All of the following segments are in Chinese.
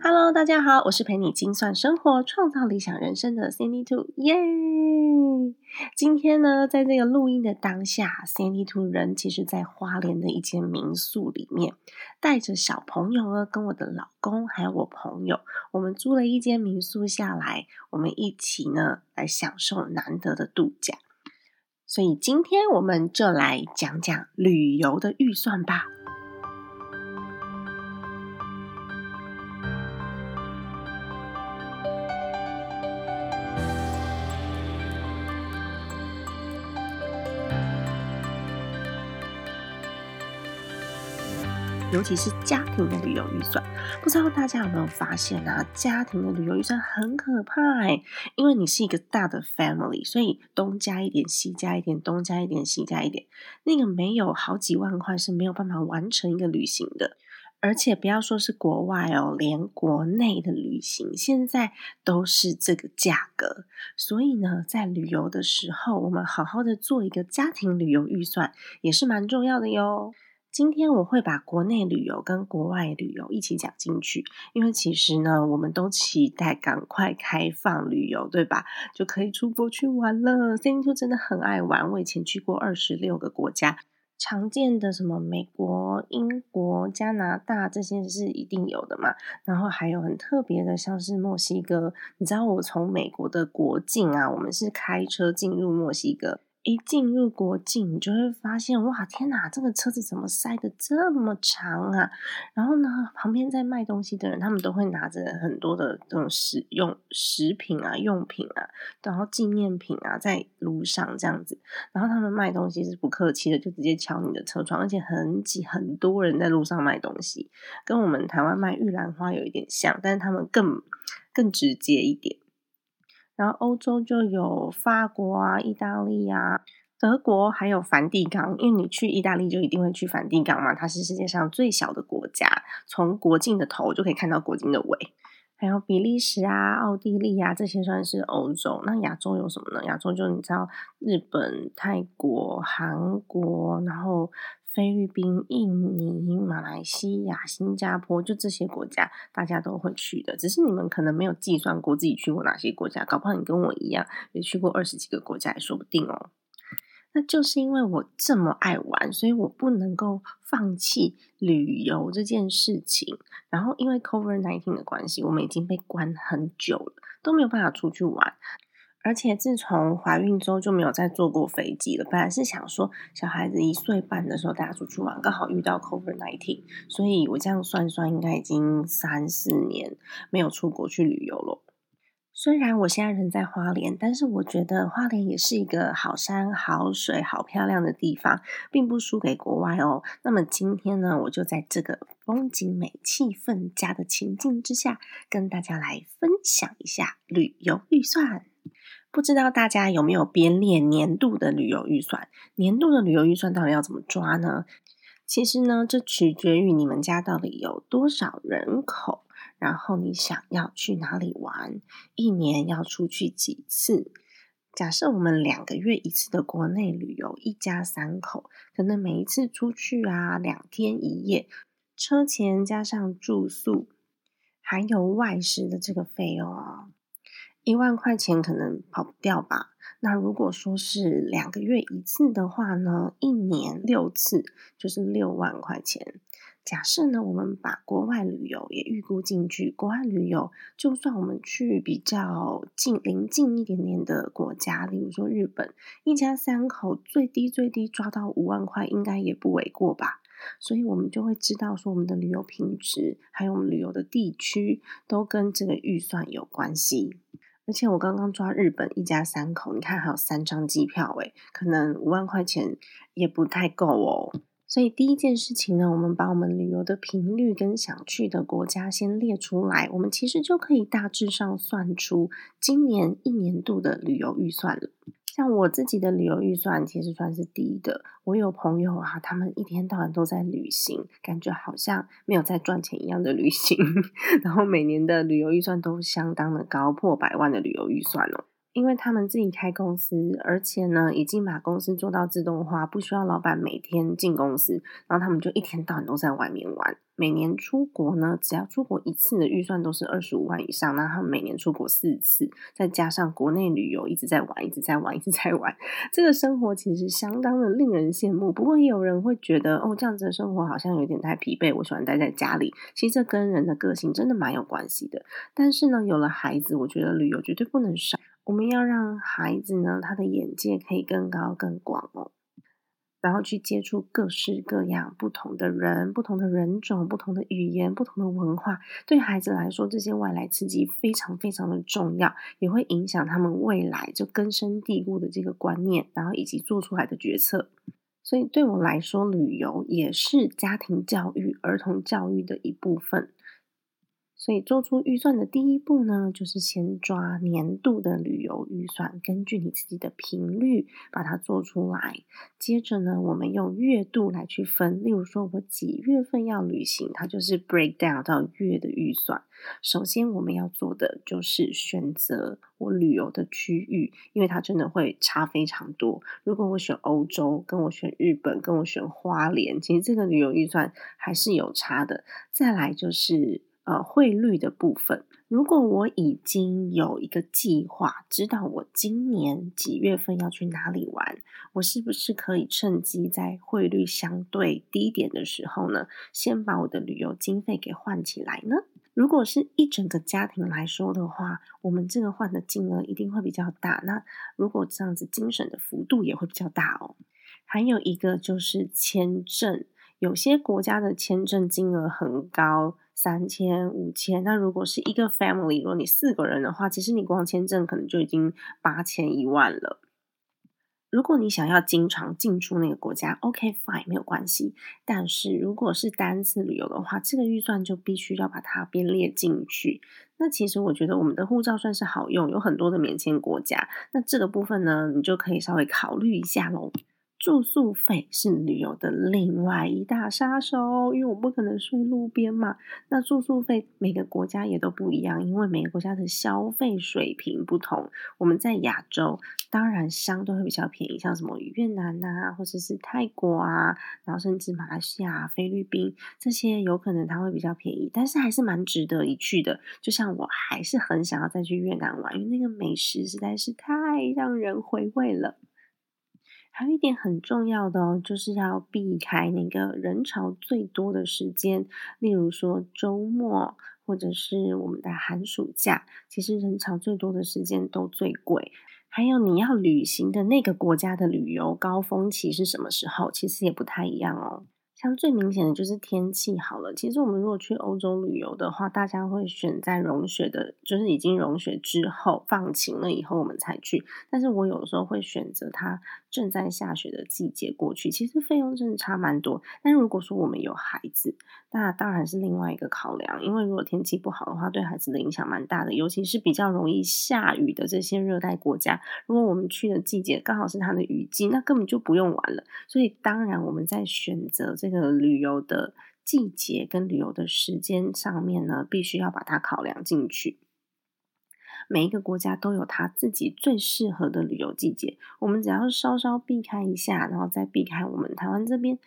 Hello，大家好，我是陪你精算生活、创造理想人生的 Sandy Two，耶！今天呢，在这个录音的当下，Sandy Two 人其实在花莲的一间民宿里面，带着小朋友呢，跟我的老公还有我朋友，我们租了一间民宿下来，我们一起呢来享受难得的度假。所以今天我们就来讲讲旅游的预算吧。尤其是家庭的旅游预算，不知道大家有没有发现啊？家庭的旅游预算很可怕哎，因为你是一个大的 family，所以东加一点，西加一点，东加一点，西加一点，那个没有好几万块是没有办法完成一个旅行的。而且不要说是国外哦，连国内的旅行现在都是这个价格。所以呢，在旅游的时候，我们好好的做一个家庭旅游预算也是蛮重要的哟。今天我会把国内旅游跟国外旅游一起讲进去，因为其实呢，我们都期待赶快开放旅游，对吧？就可以出国去玩了。Cindy 就真的很爱玩，我以前去过二十六个国家，常见的什么美国、英国、加拿大这些是一定有的嘛。然后还有很特别的，像是墨西哥。你知道我从美国的国境啊，我们是开车进入墨西哥。一进入国境，你就会发现，哇，天哪，这个车子怎么塞的这么长啊？然后呢，旁边在卖东西的人，他们都会拿着很多的这种食用食品啊、用品啊，然后纪念品啊，在路上这样子。然后他们卖东西是不客气的，就直接敲你的车窗，而且很挤，很多人在路上卖东西，跟我们台湾卖玉兰花有一点像，但是他们更更直接一点。然后欧洲就有法国啊、意大利啊、德国，还有梵蒂冈。因为你去意大利就一定会去梵蒂冈嘛，它是世界上最小的国家，从国境的头就可以看到国境的尾。还有比利时啊、奥地利啊，这些算是欧洲。那亚洲有什么呢？亚洲就你知道，日本、泰国、韩国，然后。菲律宾、印尼、马来西亚、新加坡，就这些国家，大家都会去的。只是你们可能没有计算过自己去过哪些国家，搞不好你跟我一样，也去过二十几个国家也说不定哦。那就是因为我这么爱玩，所以我不能够放弃旅游这件事情。然后因为 Covid nineteen 的关系，我们已经被关很久了，都没有办法出去玩。而且自从怀孕之后就没有再坐过飞机了。本来是想说小孩子一岁半的时候大家出去玩，刚好遇到 COVID nineteen，所以我这样算算，应该已经三四年没有出国去旅游了。虽然我现在人在花莲，但是我觉得花莲也是一个好山好水好漂亮的地方，并不输给国外哦。那么今天呢，我就在这个风景美、气氛佳的情境之下，跟大家来分享一下旅游预算。不知道大家有没有编列年度的旅游预算？年度的旅游预算到底要怎么抓呢？其实呢，这取决于你们家到底有多少人口，然后你想要去哪里玩，一年要出去几次。假设我们两个月一次的国内旅游，一家三口，可能每一次出去啊，两天一夜，车钱加上住宿，还有外食的这个费用啊。一万块钱可能跑不掉吧？那如果说是两个月一次的话呢？一年六次就是六万块钱。假设呢，我们把国外旅游也预估进去，国外旅游就算我们去比较近邻近一点点的国家，例如说日本，一家三口最低最低抓到五万块，应该也不为过吧？所以我们就会知道说，我们的旅游品质还有我们旅游的地区都跟这个预算有关系。而且我刚刚抓日本一家三口，你看还有三张机票，诶可能五万块钱也不太够哦。所以第一件事情呢，我们把我们旅游的频率跟想去的国家先列出来，我们其实就可以大致上算出今年一年度的旅游预算了。像我自己的旅游预算其实算是低的，我有朋友啊，他们一天到晚都在旅行，感觉好像没有在赚钱一样的旅行，然后每年的旅游预算都相当的高，破百万的旅游预算哦。因为他们自己开公司，而且呢，已经把公司做到自动化，不需要老板每天进公司，然后他们就一天到晚都在外面玩。每年出国呢，只要出国一次的预算都是二十五万以上，那他们每年出国四次，再加上国内旅游，一直在玩，一直在玩，一直在玩，这个生活其实相当的令人羡慕。不过也有人会觉得，哦，这样子的生活好像有点太疲惫，我喜欢待在家里。其实这跟人的个性真的蛮有关系的。但是呢，有了孩子，我觉得旅游绝对不能少。我们要让孩子呢，他的眼界可以更高更广哦，然后去接触各式各样不同的人、不同的人种、不同的语言、不同的文化。对孩子来说，这些外来刺激非常非常的重要，也会影响他们未来就根深蒂固的这个观念，然后以及做出来的决策。所以对我来说，旅游也是家庭教育、儿童教育的一部分。所以做出预算的第一步呢，就是先抓年度的旅游预算，根据你自己的频率把它做出来。接着呢，我们用月度来去分，例如说我几月份要旅行，它就是 break down 到月的预算。首先我们要做的就是选择我旅游的区域，因为它真的会差非常多。如果我选欧洲，跟我选日本，跟我选花莲，其实这个旅游预算还是有差的。再来就是。呃，汇率的部分，如果我已经有一个计划，知道我今年几月份要去哪里玩，我是不是可以趁机在汇率相对低点的时候呢，先把我的旅游经费给换起来呢？如果是一整个家庭来说的话，我们这个换的金额一定会比较大。那如果这样子精神的幅度也会比较大哦。还有一个就是签证，有些国家的签证金额很高。三千、五千，那如果是一个 family，如果你四个人的话，其实你光签证可能就已经八千一万了。如果你想要经常进出那个国家，OK fine，没有关系。但是如果是单次旅游的话，这个预算就必须要把它编列进去。那其实我觉得我们的护照算是好用，有很多的免签国家。那这个部分呢，你就可以稍微考虑一下喽。住宿费是旅游的另外一大杀手，因为我不可能睡路边嘛。那住宿费每个国家也都不一样，因为每个国家的消费水平不同。我们在亚洲当然相对会比较便宜，像什么越南啊，或者是泰国啊，然后甚至马来西亚、菲律宾这些，有可能它会比较便宜，但是还是蛮值得一去的。就像我还是很想要再去越南玩，因为那个美食实在是太让人回味了。还有一点很重要的哦，就是要避开那个人潮最多的时间，例如说周末或者是我们的寒暑假，其实人潮最多的时间都最贵。还有你要旅行的那个国家的旅游高峰期是什么时候，其实也不太一样哦。像最明显的就是天气好了。其实我们如果去欧洲旅游的话，大家会选在融雪的，就是已经融雪之后放晴了以后我们才去。但是我有时候会选择它正在下雪的季节过去，其实费用真的差蛮多。但如果说我们有孩子，那当然是另外一个考量。因为如果天气不好的话，对孩子的影响蛮大的，尤其是比较容易下雨的这些热带国家。如果我们去的季节刚好是它的雨季，那根本就不用玩了。所以当然我们在选择这。个旅游的季节跟旅游的时间上面呢，必须要把它考量进去。每一个国家都有它自己最适合的旅游季节，我们只要稍稍避开一下，然后再避开我们台湾这边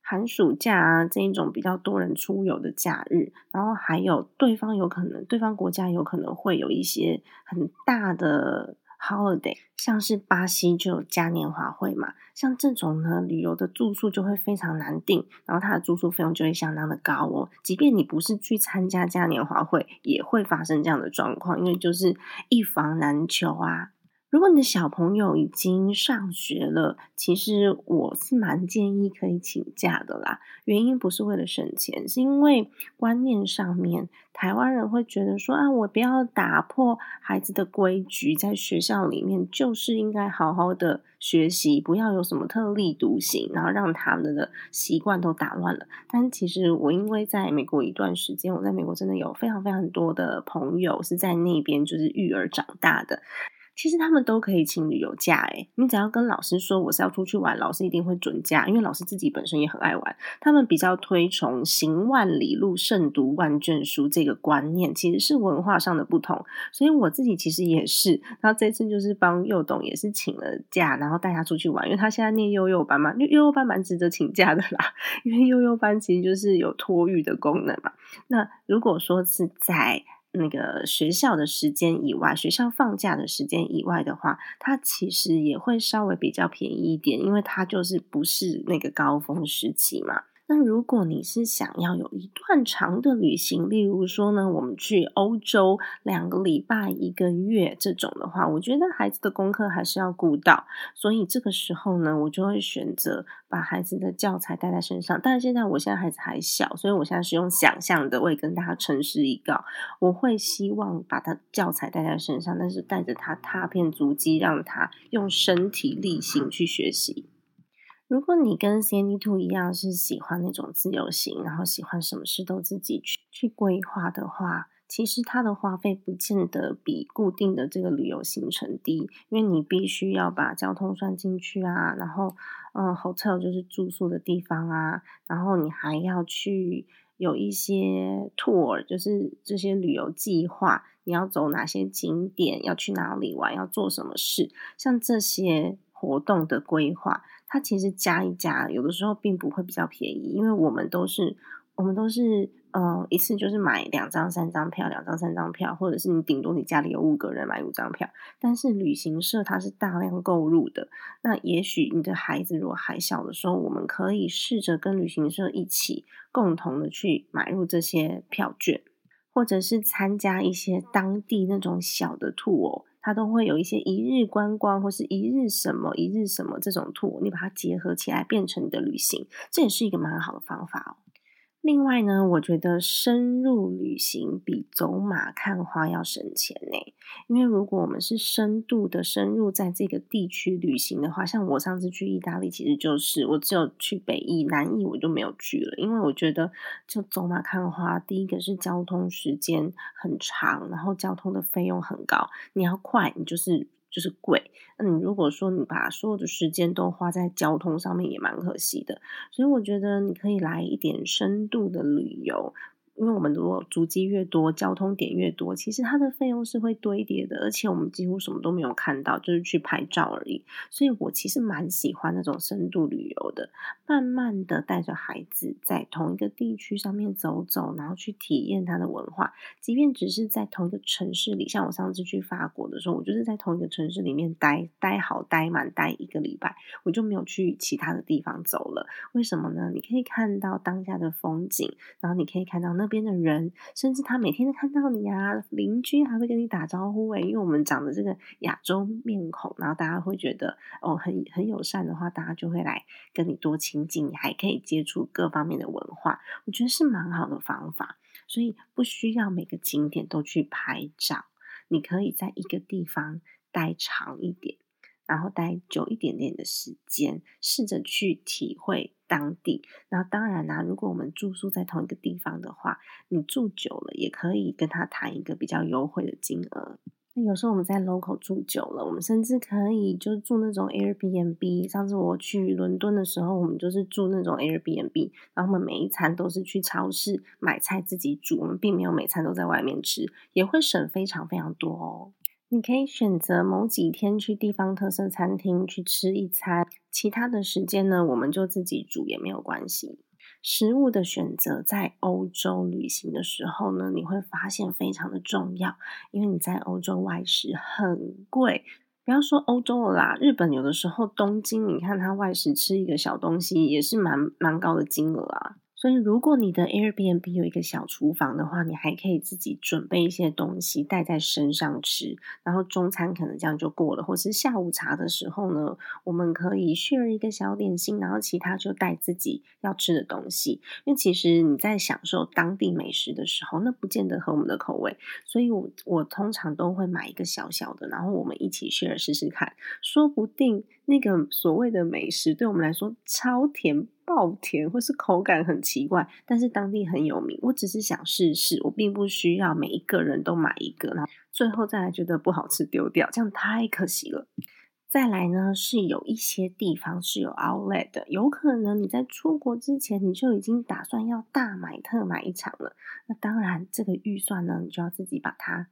寒暑假啊这一种比较多人出游的假日，然后还有对方有可能，对方国家有可能会有一些很大的。Holiday，像是巴西就有嘉年华会嘛，像这种呢，旅游的住宿就会非常难订，然后它的住宿费用就会相当的高哦。即便你不是去参加嘉年华会，也会发生这样的状况，因为就是一房难求啊。如果你的小朋友已经上学了，其实我是蛮建议可以请假的啦。原因不是为了省钱，是因为观念上面，台湾人会觉得说啊，我不要打破孩子的规矩，在学校里面就是应该好好的学习，不要有什么特立独行，然后让他们的习惯都打乱了。但其实我因为在美国一段时间，我在美国真的有非常非常多的朋友是在那边就是育儿长大的。其实他们都可以请旅游假，诶你只要跟老师说我是要出去玩，老师一定会准假，因为老师自己本身也很爱玩。他们比较推崇行万里路，胜读万卷书这个观念，其实是文化上的不同。所以我自己其实也是，然后这次就是帮幼董也是请了假，然后带他出去玩，因为他现在念幼幼班嘛，幼幼班蛮值得请假的啦，因为幼幼班其实就是有托育的功能嘛。那如果说是在那个学校的时间以外，学校放假的时间以外的话，它其实也会稍微比较便宜一点，因为它就是不是那个高峰时期嘛。那如果你是想要有一段长的旅行，例如说呢，我们去欧洲两个礼拜、一个月这种的话，我觉得孩子的功课还是要顾到，所以这个时候呢，我就会选择把孩子的教材带在身上。但是现在我现在孩子还小，所以我现在是用想象的，我也跟大家诚实一告，我会希望把他教材带在身上，但是带着他踏遍足迹，让他用身体力行去学习。如果你跟 Sandy Two 一样是喜欢那种自由行，然后喜欢什么事都自己去去规划的话，其实它的花费不见得比固定的这个旅游行程低，因为你必须要把交通算进去啊，然后嗯，hotel 就是住宿的地方啊，然后你还要去有一些 tour，就是这些旅游计划，你要走哪些景点，要去哪里玩，要做什么事，像这些活动的规划。它其实加一加，有的时候并不会比较便宜，因为我们都是我们都是呃一次就是买两张三张票，两张三张票，或者是你顶多你家里有五个人买五张票。但是旅行社它是大量购入的，那也许你的孩子如果还小的时候，我们可以试着跟旅行社一起共同的去买入这些票券，或者是参加一些当地那种小的 tour。它都会有一些一日观光或是一日什么一日什么这种图你把它结合起来变成你的旅行，这也是一个蛮好的方法哦。另外呢，我觉得深入旅行比走马看花要省钱呢。因为如果我们是深度的深入在这个地区旅行的话，像我上次去意大利，其实就是我只有去北意、南意，我就没有去了。因为我觉得就走马看花，第一个是交通时间很长，然后交通的费用很高，你要快，你就是。就是贵，那你如果说你把所有的时间都花在交通上面，也蛮可惜的。所以我觉得你可以来一点深度的旅游。因为我们如果足迹越多，交通点越多，其实它的费用是会堆叠的，而且我们几乎什么都没有看到，就是去拍照而已。所以我其实蛮喜欢那种深度旅游的，慢慢的带着孩子在同一个地区上面走走，然后去体验它的文化。即便只是在同一个城市里，像我上次去法国的时候，我就是在同一个城市里面待待好待满待一个礼拜，我就没有去其他的地方走了。为什么呢？你可以看到当下的风景，然后你可以看到那。边的人，甚至他每天都看到你啊，邻居还会跟你打招呼诶，因为我们长的这个亚洲面孔，然后大家会觉得哦，很很友善的话，大家就会来跟你多亲近，你还可以接触各方面的文化，我觉得是蛮好的方法。所以不需要每个景点都去拍照，你可以在一个地方待长一点。然后待久一点点的时间，试着去体会当地。然后当然啦，如果我们住宿在同一个地方的话，你住久了也可以跟他谈一个比较优惠的金额。那有时候我们在 local 住久了，我们甚至可以就住那种 Airbnb。上次我去伦敦的时候，我们就是住那种 Airbnb，然后我们每一餐都是去超市买菜自己煮，我们并没有每餐都在外面吃，也会省非常非常多哦。你可以选择某几天去地方特色餐厅去吃一餐，其他的时间呢，我们就自己煮也没有关系。食物的选择在欧洲旅行的时候呢，你会发现非常的重要，因为你在欧洲外食很贵。不要说欧洲了啦，日本有的时候东京，你看它外食吃一个小东西也是蛮蛮高的金额啊。所以，如果你的 Airbnb 有一个小厨房的话，你还可以自己准备一些东西带在身上吃，然后中餐可能这样就过了，或是下午茶的时候呢，我们可以 share 一个小点心，然后其他就带自己要吃的东西。因为其实你在享受当地美食的时候，那不见得合我们的口味，所以我我通常都会买一个小小的，然后我们一起 share 试试看，说不定那个所谓的美食对我们来说超甜。爆甜，或是口感很奇怪，但是当地很有名。我只是想试试，我并不需要每一个人都买一个，然后最后再来觉得不好吃丢掉，这样太可惜了。再来呢，是有一些地方是有 Outlet 的，有可能你在出国之前你就已经打算要大买特买一场了。那当然，这个预算呢，你就要自己把它。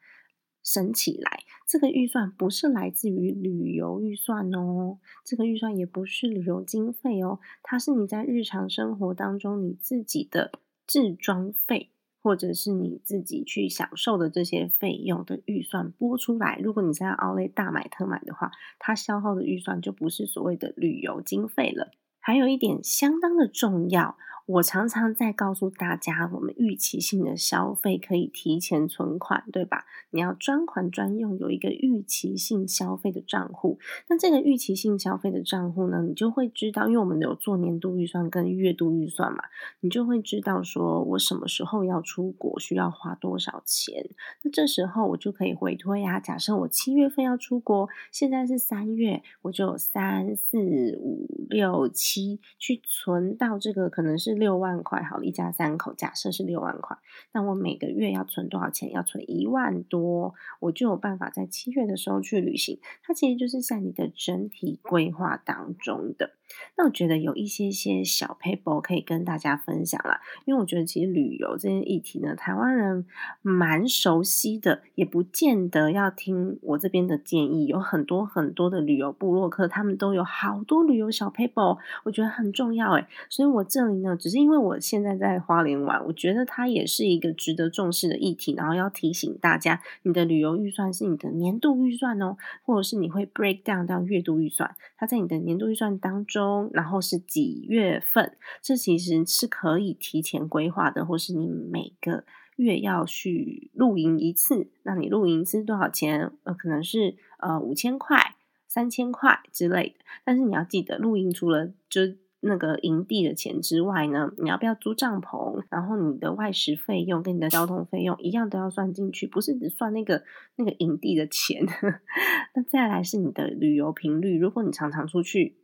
升起来，这个预算不是来自于旅游预算哦，这个预算也不是旅游经费哦，它是你在日常生活当中你自己的置装费，或者是你自己去享受的这些费用的预算拨出来。如果你在奥莱大买特买的话，它消耗的预算就不是所谓的旅游经费了。还有一点相当的重要。我常常在告诉大家，我们预期性的消费可以提前存款，对吧？你要专款专用，有一个预期性消费的账户。那这个预期性消费的账户呢，你就会知道，因为我们有做年度预算跟月度预算嘛，你就会知道说我什么时候要出国，需要花多少钱。那这时候我就可以回推啊，假设我七月份要出国，现在是三月，我就三四五六七去存到这个可能是。六万块，好，一家三口，假设是六万块，那我每个月要存多少钱？要存一万多，我就有办法在七月的时候去旅行。它其实就是在你的整体规划当中的。那我觉得有一些些小 paper 可以跟大家分享啦，因为我觉得其实旅游这件议题呢，台湾人蛮熟悉的，也不见得要听我这边的建议。有很多很多的旅游部落客，他们都有好多旅游小 paper，我觉得很重要诶所以我这里呢，只是因为我现在在花莲玩，我觉得它也是一个值得重视的议题，然后要提醒大家，你的旅游预算是你的年度预算哦，或者是你会 break down 到月度预算，它在你的年度预算当中。中，然后是几月份？这其实是可以提前规划的，或是你每个月要去露营一次，那你露营是多少钱？呃，可能是呃五千块、三千块之类的。但是你要记得，露营除了就那个营地的钱之外呢，你要不要租帐篷？然后你的外食费用跟你的交通费用一样都要算进去，不是只算那个那个营地的钱。那再来是你的旅游频率，如果你常常出去。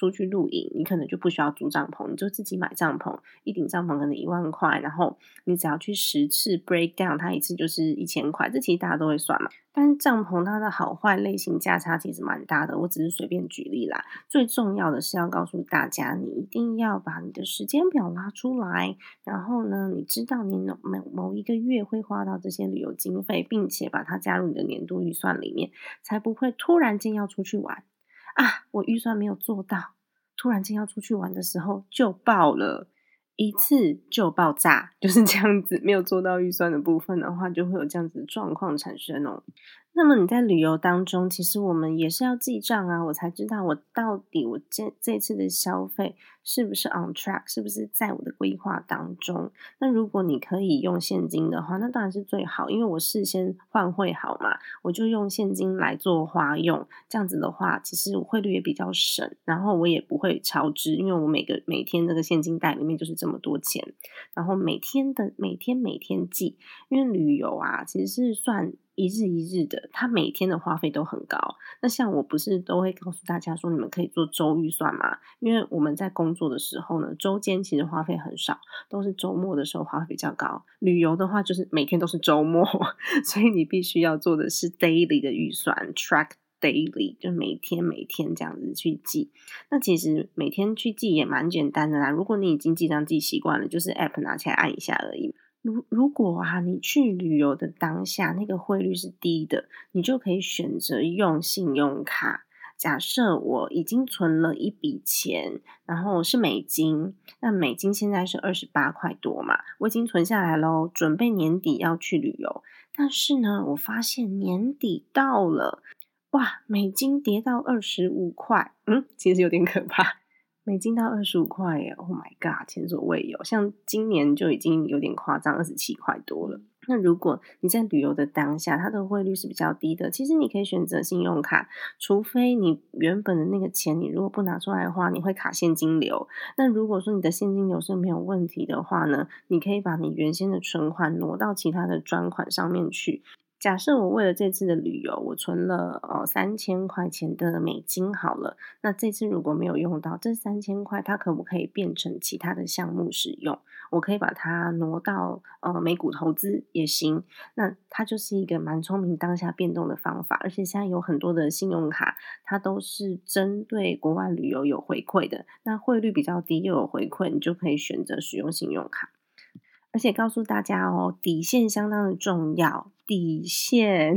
出去露营，你可能就不需要租帐篷，你就自己买帐篷。一顶帐篷可能一万块，然后你只要去十次 break down，它一次就是一千块。这其实大家都会算嘛。但是帐篷它的好坏类型价差其实蛮大的，我只是随便举例啦。最重要的是要告诉大家，你一定要把你的时间表拉出来，然后呢，你知道你某某一个月会花到这些旅游经费，并且把它加入你的年度预算里面，才不会突然间要出去玩。啊，我预算没有做到，突然间要出去玩的时候就爆了，一次就爆炸，就是这样子。没有做到预算的部分的话，就会有这样子状况产生哦。那么你在旅游当中，其实我们也是要记账啊，我才知道我到底我这这次的消费是不是 on track，是不是在我的规划当中。那如果你可以用现金的话，那当然是最好，因为我事先换汇好嘛，我就用现金来做花用。这样子的话，其实汇率也比较省，然后我也不会超支，因为我每个每天那个现金袋里面就是这么多钱，然后每天的每天每天记，因为旅游啊，其实是算。一日一日的，他每天的花费都很高。那像我不是都会告诉大家说，你们可以做周预算嘛？因为我们在工作的时候呢，周间其实花费很少，都是周末的时候花费比较高。旅游的话，就是每天都是周末，所以你必须要做的是 daily 的预算，track daily，就每天每天这样子去记。那其实每天去记也蛮简单的啦。如果你已经记账记习惯了，就是 app 拿起来按一下而已。如如果啊，你去旅游的当下那个汇率是低的，你就可以选择用信用卡。假设我已经存了一笔钱，然后是美金，那美金现在是二十八块多嘛，我已经存下来喽，准备年底要去旅游。但是呢，我发现年底到了，哇，美金跌到二十五块，嗯，其实有点可怕。美金到二十五块耶！Oh my god，前所未有。像今年就已经有点夸张，二十七块多了。那如果你在旅游的当下，它的汇率是比较低的，其实你可以选择信用卡，除非你原本的那个钱你如果不拿出来的话，你会卡现金流。那如果说你的现金流是没有问题的话呢，你可以把你原先的存款挪到其他的专款上面去。假设我为了这次的旅游，我存了呃三千块钱的美金好了，那这次如果没有用到这三千块，它可不可以变成其他的项目使用？我可以把它挪到呃美股投资也行。那它就是一个蛮聪明当下变动的方法，而且现在有很多的信用卡，它都是针对国外旅游有回馈的，那汇率比较低又有回馈，你就可以选择使用信用卡。而且告诉大家哦，底线相当的重要。底线，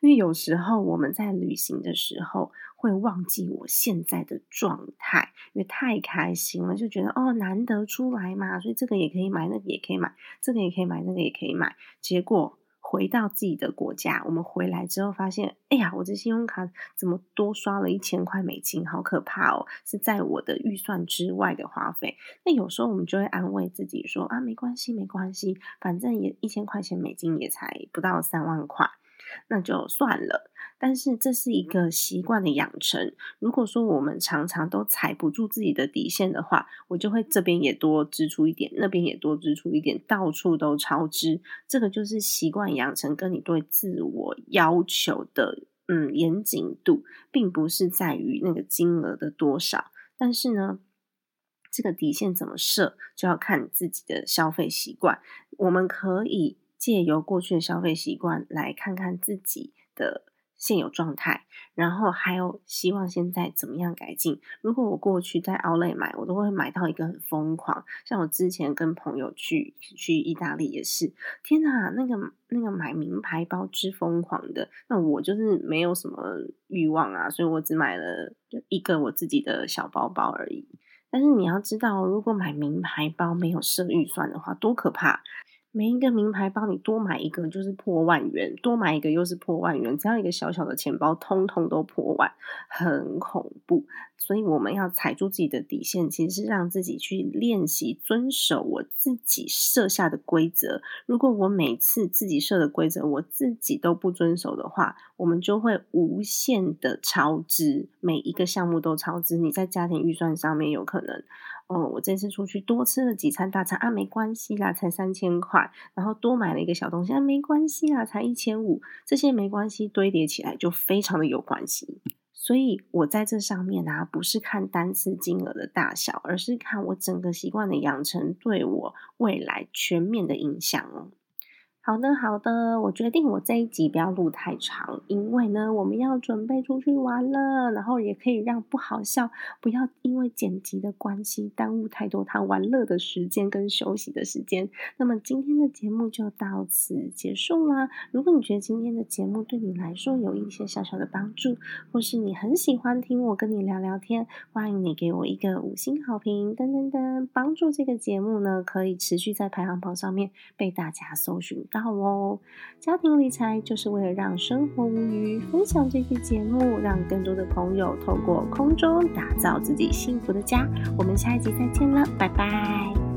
因为有时候我们在旅行的时候会忘记我现在的状态，因为太开心了，就觉得哦难得出来嘛，所以这个也可以买，那个也可以买，这个也可以买，那个也可以买，结果。回到自己的国家，我们回来之后发现，哎呀，我这信用卡怎么多刷了一千块美金，好可怕哦！是在我的预算之外的花费。那有时候我们就会安慰自己说啊，没关系，没关系，反正也一千块钱美金也才不到三万块。那就算了，但是这是一个习惯的养成。如果说我们常常都踩不住自己的底线的话，我就会这边也多支出一点，那边也多支出一点，到处都超支。这个就是习惯养成，跟你对自我要求的嗯严谨度，并不是在于那个金额的多少。但是呢，这个底线怎么设，就要看自己的消费习惯。我们可以。借由过去的消费习惯来看看自己的现有状态，然后还有希望现在怎么样改进。如果我过去在奥莱买，我都会买到一个很疯狂。像我之前跟朋友去去意大利也是，天哪，那个那个买名牌包之疯狂的。那我就是没有什么欲望啊，所以我只买了一个我自己的小包包而已。但是你要知道，如果买名牌包没有设预算的话，多可怕！每一个名牌包，你多买一个就是破万元，多买一个又是破万元。只要一个小小的钱包，通通都破万，很恐怖。所以我们要踩住自己的底线，其实是让自己去练习遵守我自己设下的规则。如果我每次自己设的规则，我自己都不遵守的话，我们就会无限的超支，每一个项目都超支。你在家庭预算上面有可能。哦，我这次出去多吃了几餐大餐啊，没关系啦，才三千块。然后多买了一个小东西啊，没关系啦，才一千五。这些没关系，堆叠起来就非常的有关系。所以我在这上面啊，不是看单次金额的大小，而是看我整个习惯的养成对我未来全面的影响哦。好的，好的，我决定我这一集不要录太长，因为呢，我们要准备出去玩了，然后也可以让不好笑，不要因为剪辑的关系耽误太多他玩乐的时间跟休息的时间。那么今天的节目就到此结束啦。如果你觉得今天的节目对你来说有一些小小的帮助，或是你很喜欢听我跟你聊聊天，欢迎你给我一个五星好评，噔噔噔，帮助这个节目呢可以持续在排行榜上面被大家搜寻。好哦，家庭理财就是为了让生活无虞。分享这期节目，让更多的朋友透过空中打造自己幸福的家。我们下一集再见了，拜拜。